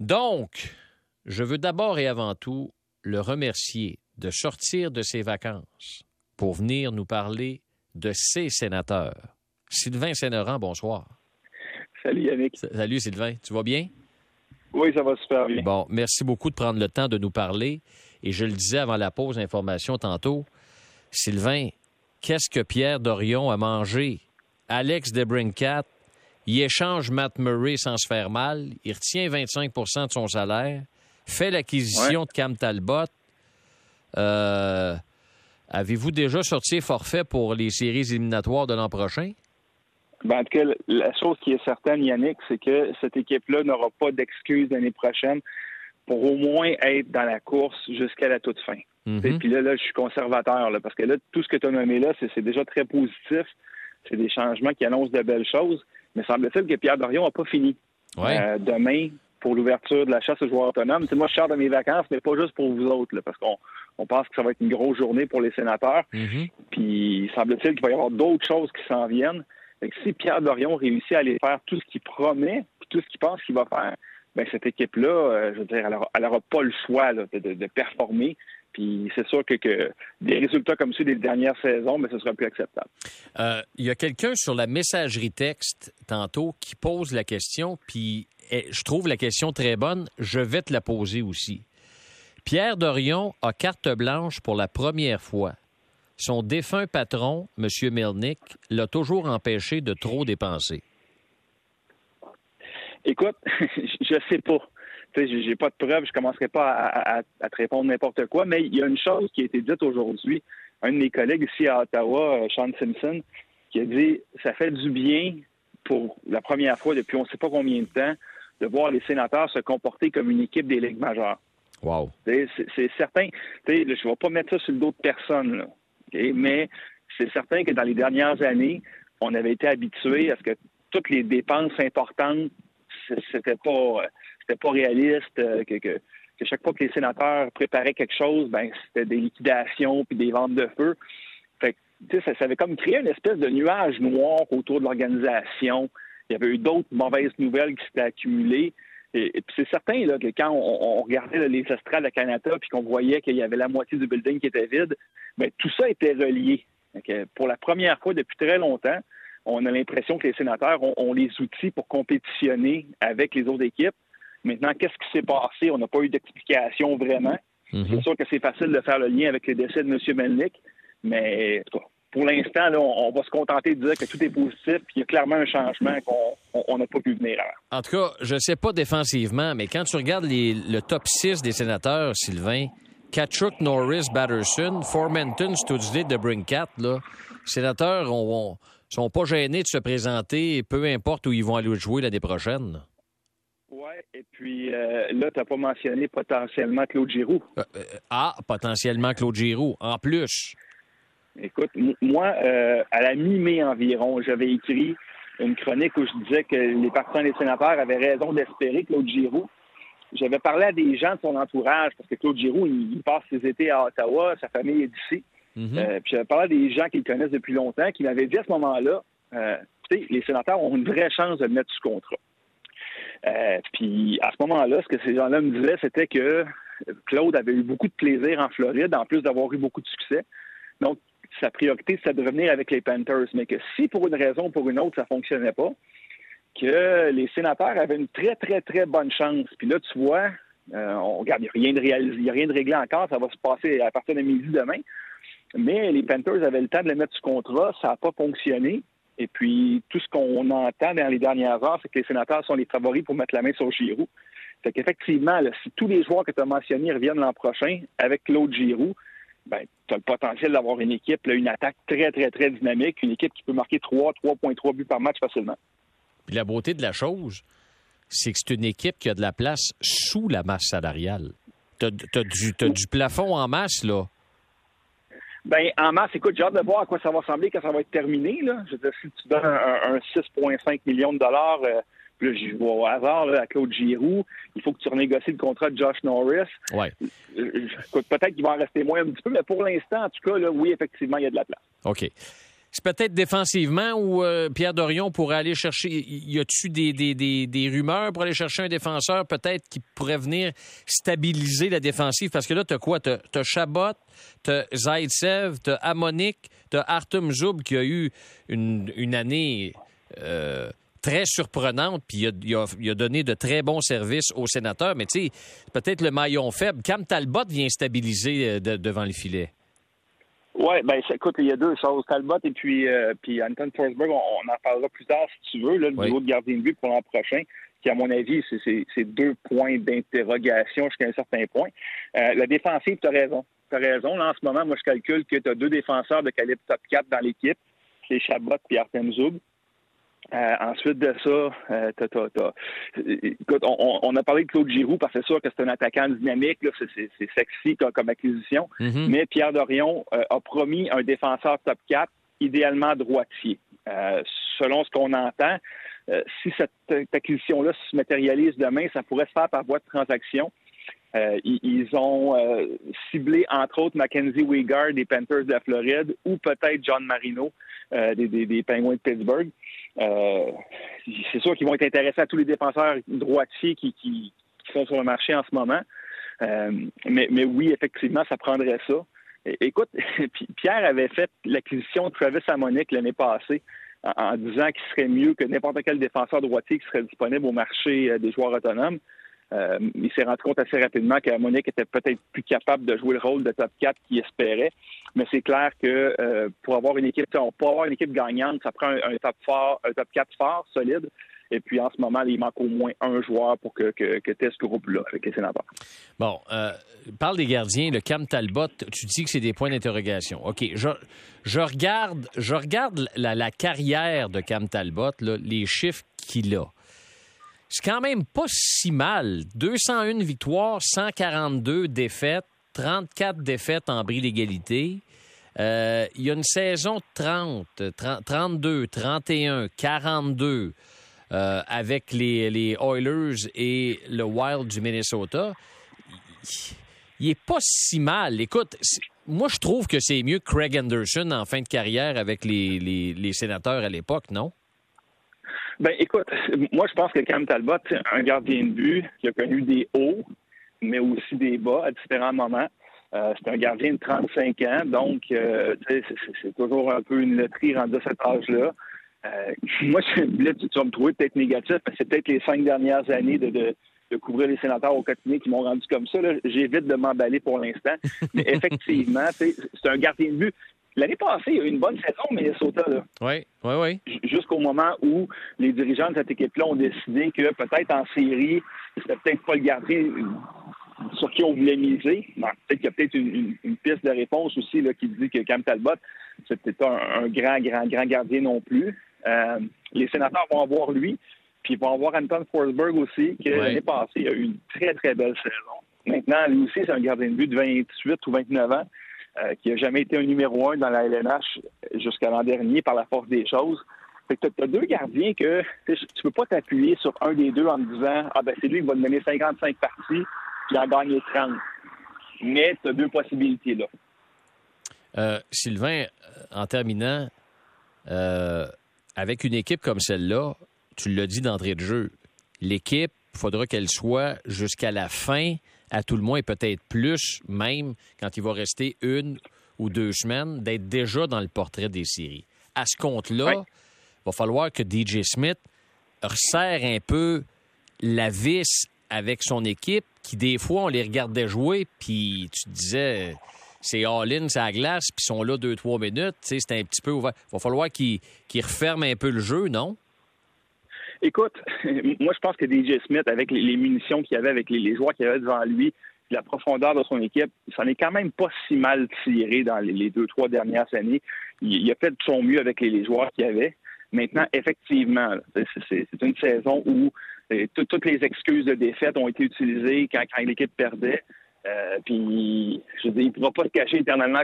Donc, je veux d'abord et avant tout le remercier de sortir de ses vacances pour venir nous parler de ses sénateurs. Sylvain Sénéran, bonsoir. Salut Yannick. Salut Sylvain, tu vas bien? Oui, ça va super bien. Bon, merci beaucoup de prendre le temps de nous parler. Et je le disais avant la pause d'information tantôt, Sylvain, qu'est-ce que Pierre Dorion a mangé? Alex Debrincat, il échange Matt Murray sans se faire mal, il retient 25% de son salaire, fait l'acquisition de Cam Talbot. Euh, Avez-vous déjà sorti forfait pour les séries éliminatoires de l'an prochain? Ben, en tout cas, la chose qui est certaine, Yannick, c'est que cette équipe-là n'aura pas d'excuses l'année prochaine pour au moins être dans la course jusqu'à la toute fin. Mhm. Puis là, là, je suis conservateur, là, parce que là, tout ce que tu as nommé là, c'est déjà très positif. C'est des changements qui annoncent de belles choses. Mais semble-t-il que Pierre Dorion n'a pas fini. Ouais. Euh, demain, pour l'ouverture de la chasse aux joueurs autonomes, c'est moi, je sors de mes vacances, mais pas juste pour vous autres, là, parce qu'on on pense que ça va être une grosse journée pour les sénateurs. Mhm. Puis semble-t-il qu'il va y avoir d'autres choses qui s'en viennent. Fait que si Pierre Dorion réussit à aller faire tout ce qu'il promet, puis tout ce qu'il pense qu'il va faire, ben cette équipe-là, euh, je veux dire, elle n'aura pas le choix là, de, de- de performer. Puis c'est sûr que, que des résultats comme ceux des dernières saisons, mais ce sera plus acceptable. Euh, Il y a quelqu'un sur la messagerie texte tantôt qui pose la question, puis eh, je trouve la question très bonne. Je vais te la poser aussi. Pierre Dorion a carte blanche pour la première fois. Son défunt patron, M. Milnick, l'a toujours empêché de trop dépenser. Écoute, je sais pas. Tu sais, j'ai- pas de preuves, je commencerai pas à, à- à te répondre n'importe quoi, mais il y a une chose qui a été dite aujourd'hui. Un de mes collègues ici à Ottawa, euh, Sean Simpson, qui a dit ça fait du bien pour la première fois depuis on ne sait pas combien de temps de voir les sénateurs se comporter comme une équipe des ligues majeures. Wow. C'est certain. Je ne vais pas mettre ça sur le dos de personne, là, OK? mais c'est certain que dans les dernières années, on avait été habitué à ce que toutes les dépenses importantes, c'était pas, euh, c'était pas réaliste, euh, que, que, que chaque fois que les sénateurs préparaient quelque chose, ben c'était des liquidations puis des ventes de feu. Fait que, ça, ça avait comme créé une espèce de nuage noir autour de l'organisation. Il y avait eu d'autres mauvaises nouvelles qui s'étaient accumulées. Et, puis c'est certain que quand on, regardait là, les estrades à Canada puis qu'on voyait qu'il y avait la moitié du building qui était vide, ben, tout ça était relié. Pour la première fois depuis très longtemps, on a l'impression que les sénateurs ont les outils pour compétitionner avec les autres équipes. Maintenant, qu'est-ce qui s'est passé? On n'a pas eu d'explication vraiment. Mhm. C'est sûr que c'est facile de faire le lien avec le décès de M. Melnick, mais en tout cas, pour l'instant, on, on va se contenter de dire que tout est positif, puis il y a clairement un changement qu'on on- on n'a pas pu venir avant. En tout cas, je ne sais pas défensivement, mais quand tu regardes les- le top 6 des sénateurs, Sylvain, Kachuk, Norris, Batterson, Formenton, Studsley, DeBrincat, là, les sénateurs ont- sont pas gênés de se présenter, peu importe où ils vont aller jouer l'année prochaine. Et puis euh, là, tu n'as pas mentionné potentiellement Claude Giroux. Euh, euh, ah, potentiellement Claude Giroux. En plus, Écoute, moi, à la mi-mai environ, j'avais écrit une chronique où je disais que les partisans des sénateurs avaient raison d'espérer Claude Giroux. J'avais parlé à des gens de son entourage, parce que Claude Giroux, il, il passe ses étés à Ottawa, sa famille est d'ici. Mhm. Euh, puis j'avais parlé à des gens qui le connaissent depuis longtemps, qui m'avaient dit à ce moment-là, tu sais, les sénateurs ont une vraie chance de le mettre sous contrat. Euh, puis à ce moment-là, ce que ces gens-là me disaient, c'était que Claude avait eu beaucoup de plaisir en Floride, en plus d'avoir eu beaucoup de succès. Donc, sa priorité, c'était de revenir avec les Panthers, mais que si pour une raison ou pour une autre, ça fonctionnait pas, que les sénateurs avaient une très, très, très bonne chance. Puis là, tu vois, euh, on regarde, il n'y a a rien de réglé encore, ça va se passer à partir de midi demain. Mais les Panthers avaient le temps de le mettre sous contrat, ça n'a pas fonctionné. Et puis, tout ce qu'on entend dans les dernières heures, c'est que les sénateurs sont les favoris pour mettre la main sur Giroud. Fait qu'effectivement, si tous les joueurs que tu as mentionnés reviennent l'an prochain avec Claude Giroud, ben, tu as le potentiel d'avoir une équipe, une attaque très, très, très dynamique, une équipe qui peut marquer 3, 3,3 buts par match facilement. Puis la beauté de la chose, c'est que c'est une équipe qui a de la place sous la masse salariale. T'as as du plafond en masse, là. Ben, en masse, écoute, j'ai hâte de voir à quoi ça va ressembler quand ça va être terminé. Là. Je veux dire, si tu donnes un, un 6,5 millions de dollars, euh, puis là, au hasard là, à Claude Giroux, il faut que tu renégocies le contrat de Josh Norris. Ouais. Écoute, peut-être qu'il va en rester moins un petit peu, mais pour l'instant, en tout cas, là, oui, effectivement, il y a de la place. OK. C'est peut-être défensivement où euh, Pierre Dorion pourrait aller chercher. Y a-tu des, des, rumeurs pour aller chercher un défenseur peut-être qui pourrait venir stabiliser la défensive? Parce que là, t'as quoi? T'as as Chabot, t'as Zaitsev, t'as Amonik, t'as Artem Zoub qui a eu une, une année. Euh, très surprenante, puis il a, donné de très bons services aux sénateurs. Mais tu sais, peut-être le maillon faible. Cam Talbot vient stabiliser euh, devant le filet. Oui, ben écoute, il y a deux choses. Talbot et puis, euh, puis Anton Forsberg, on, en parlera plus tard si tu veux, là, le niveau de gardien de but pour l'an prochain, qui, à mon avis, c'est deux points d'interrogation jusqu'à un certain point. Euh, la défensive, tu as raison. Tu as raison. Là, en ce moment, moi, je calcule que tu as deux défenseurs de calibre top 4 dans l'équipe. C'est Chabot et Artem Zoub. Euh, ensuite de ça, euh, écoute, on, a parlé de Claude Giroux parce que c'est sûr que c'est un attaquant dynamique, c'est, sexy comme, acquisition. Mm-hmm. Mais Pierre Dorion euh, a promis un défenseur top 4, idéalement droitier. selon ce qu'on entend, si cette acquisition-là se matérialise demain, ça pourrait se faire par voie de transaction. Ils, ont ciblé, entre autres, Mackenzie Weigard des Panthers de la Floride ou peut-être John Marino des, des, Penguins de Pittsburgh. Euh, c'est sûr qu'ils vont être intéressés à tous les défenseurs droitiers qui, sont sur le marché en ce moment. Euh, mais, oui, effectivement, ça prendrait ça. Écoute, Pierre avait fait l'acquisition de Travis Amonic l'année passée en, disant qu'il serait mieux que n'importe quel défenseur droitier qui serait disponible au marché euh, des joueurs autonomes. Euh, il s'est rendu compte assez rapidement que Monique était peut-être plus capable de jouer le rôle de top 4 qu'il espérait. Mais c'est clair que euh, pour avoir une équipe, pour avoir une équipe gagnante, ça prend un, top fort, un top 4 fort, solide. Et puis en ce moment, il manque au moins un joueur pour que, que, que ce groupe-là avec les sénateurs. Bon, euh, parle des gardiens. Le Cam Talbot, tu dis que c'est des points d'interrogation. OK, je, regarde, je regarde la, carrière de Cam Talbot, les chiffres qu'il a c'est quand même pas si mal. 201 victoires, 142 défaites, 34 défaites en bris d'égalité. Euh, il y a une saison 30, 32, 31, 42 avec les, Oilers et le Wild du Minnesota. Il est pas si mal. Écoute, moi, je trouve que c'est mieux que Craig Anderson en fin de carrière avec les, les sénateurs à l'époque, non? Ben, écoute, moi, je pense que Cam Talbot, c'est un gardien de but qui a connu des hauts, mais aussi des bas à différents moments. Euh, c'est un gardien de 35 ans, donc euh, c'est toujours un peu une loterie rendue à cet âge-là. Euh, moi, je, tu, vas me trouver peut-être négatif, mais c'est peut-être les cinq dernières années de, de, de, couvrir les sénateurs au quotidien qui m'ont rendu comme ça. J'évite de m'emballer pour l'instant. Mais effectivement, c'est un gardien de but. L'année passée, il y a eu une bonne saison Minnesota. Là. Oui, oui, oui. Jusqu'au moment où les dirigeants de cette équipe-là ont décidé que peut-être en série, c'était peut-être pas le gardien sur qui on voulait miser. Peut-être qu'il y a peut-être une, piste de réponse aussi là, qui dit que Cam Talbot, c'était pas un, grand, grand, grand gardien non plus. Euh, les sénateurs vont avoir lui, puis ils vont avoir Anton Forsberg aussi, qui l'année passée il a eu une très, très belle saison. Maintenant, lui aussi, c'est un gardien de but de 28 ou 29 ans. Euh, qui n'a jamais été un numéro un dans la LNH jusqu'à l'an dernier par la force des choses. Fait que tu as deux gardiens que tu peux pas t'appuyer sur un des deux en te disant Ah ben c'est lui qui va te donner 55 parties puis en gagner 30. Mais tu as deux possibilités là. Euh, Sylvain, euh, en terminant, avec une équipe comme celle-là, tu l'as dit d'entrée de jeu, l'équipe, il faudra qu'elle soit jusqu'à la fin à tout le moins, et peut-être plus, même quand il va rester une ou deux semaines, d'être déjà dans le portrait des séries. À ce compte-là, il va falloir que DJ Smith resserre un peu la vis avec son équipe, qui des fois, on les regardait jouer, puis tu te disais, c'est all-in, c'est à glace, puis ils sont là deux, trois minutes. C'est un petit peu ouvert. Il va falloir qu'ils referment un peu le jeu, non? Écoute, moi, je pense que DJ Smith, avec les, munitions qu'il avait, avec les, joueurs qu'il avait devant lui, la profondeur de son équipe, ça n'est quand même pas si mal tiré dans les, deux, trois dernières années. Il, a fait de son mieux avec les, joueurs qu'il avait. Maintenant, effectivement, c'est une saison où euh, toutes les excuses de défaite ont été utilisées quand, l'équipe perdait. Euh, puis, je veux dire, il ne pourra pas se cacher éternellement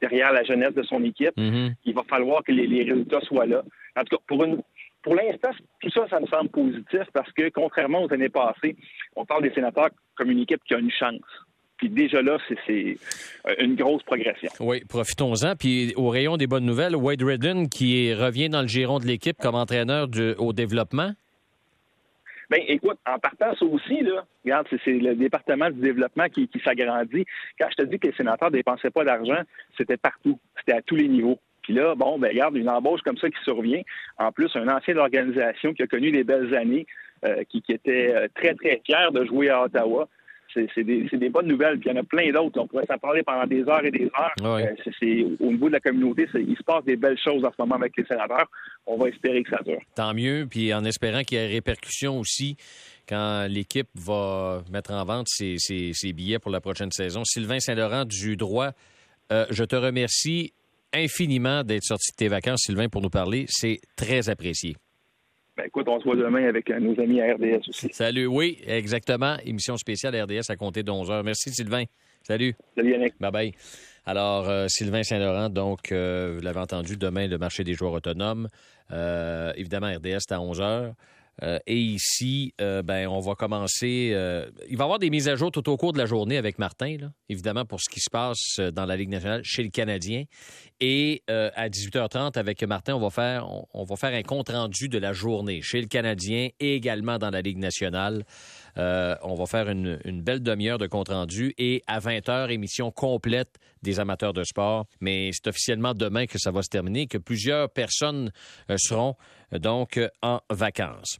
derrière la jeunesse de son équipe. Mm-hmm. Il va falloir que les, les, résultats soient là. En tout cas, pour une, pour l'instant, tout ça, ça me semble positif parce que, contrairement aux années passées, on parle des sénateurs comme une équipe qui a une chance. Puis déjà là, c'est une grosse progression. Oui, profitons-en. Puis au rayon des bonnes nouvelles, Wade Redden qui revient dans le giron de l'équipe comme entraîneur au développement. Ben, écoute, en partant ça aussi, là, regarde, c'est le département du développement qui, s'agrandit. Quand je te dis que les sénateurs ne dépensaient pas d'argent, c'était partout. C'était à tous les niveaux. Puis là, bon, ben, regarde, une embauche comme ça qui survient. En plus, un ancien de l'organisation qui a connu des belles années, euh, qui, qui, était euh, très, très fier de jouer à Ottawa c'est des, bonnes nouvelles. Puis il y en a plein d'autres. On pourrait s'en parler pendant des heures et des heures. Euh, au niveau de la communauté, il se passe des belles choses en ce moment avec les sénateurs. On va espérer que ça dure. Tant mieux. Puis en espérant qu'il y ait répercussions aussi quand l'équipe va mettre en vente ses, billets pour la prochaine saison. Sylvain Saint-Laurent du droit, euh, je te remercie infiniment d'être sorti de tes vacances, Sylvain, pour nous parler. C'est très apprécié. Ben, écoute, on se voit demain avec euh, nos amis à RDS aussi. Salut, oui, exactement. Émission spéciale RDS à compter de 11 h. Merci, Sylvain. Salut. Salut, Yannick. Bye bye. Alors, euh, Sylvain Saint-Laurent, donc, euh, vous l'avez entendu, demain, le marché des joueurs autonomes. évidemment, RDS, c'est à 11 h. Euh, et ici, euh, ben, on va commencer. Euh, il va y avoir des mises à jour tout au cours de la journée avec Martin, évidemment, pour ce qui se passe dans la Ligue nationale chez le Canadien. Et à 18h30, avec Martin, on va faire, on, va faire un compte-rendu de la journée chez le Canadien et également dans la Ligue nationale. on va faire une, une belle demi-heure de compte-rendu et à 20h, émission complète des amateurs de sport. Mais c'est officiellement demain que ça va se terminer, que plusieurs personnes seront donc en vacances.